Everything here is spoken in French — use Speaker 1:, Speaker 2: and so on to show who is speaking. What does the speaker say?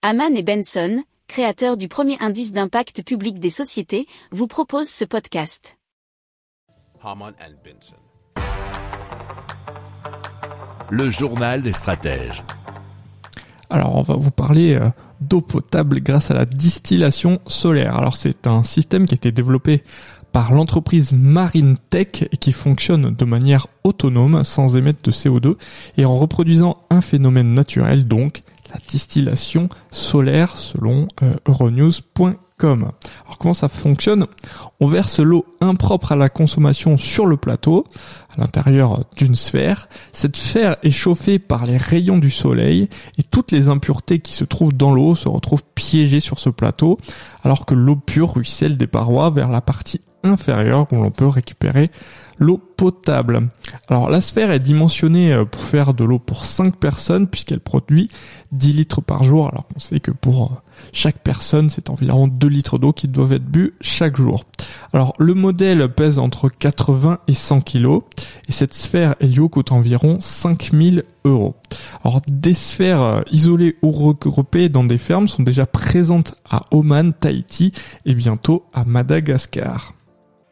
Speaker 1: Haman et Benson, créateurs du premier indice d'impact public des sociétés, vous proposent ce podcast.
Speaker 2: Haman and Benson.
Speaker 3: Le journal des stratèges.
Speaker 4: Alors on va vous parler euh, d'eau potable grâce à la distillation solaire. Alors c'est un système qui a été développé par l'entreprise Marine Tech et qui fonctionne de manière autonome sans émettre de CO2 et en reproduisant un phénomène naturel donc la distillation solaire selon euh, euronews.com. Alors comment ça fonctionne? On verse l'eau impropre à la consommation sur le plateau, à l'intérieur d'une sphère. Cette sphère est chauffée par les rayons du soleil et toutes les impuretés qui se trouvent dans l'eau se retrouvent piégées sur ce plateau, alors que l'eau pure ruisselle des parois vers la partie inférieure où l'on peut récupérer l'eau potable. Alors la sphère est dimensionnée euh, pour faire de l'eau pour 5 personnes puisqu'elle produit 10 litres par jour. Alors on sait que pour euh, chaque personne c'est environ 2 litres d'eau qui doivent être bu chaque jour. Alors le modèle pèse entre 80 et 100 kilos et cette sphère Helio coûte environ 5000 euros. Alors des sphères euh, isolées ou regroupées dans des fermes sont déjà présentes à Oman, Tahiti et bientôt à Madagascar.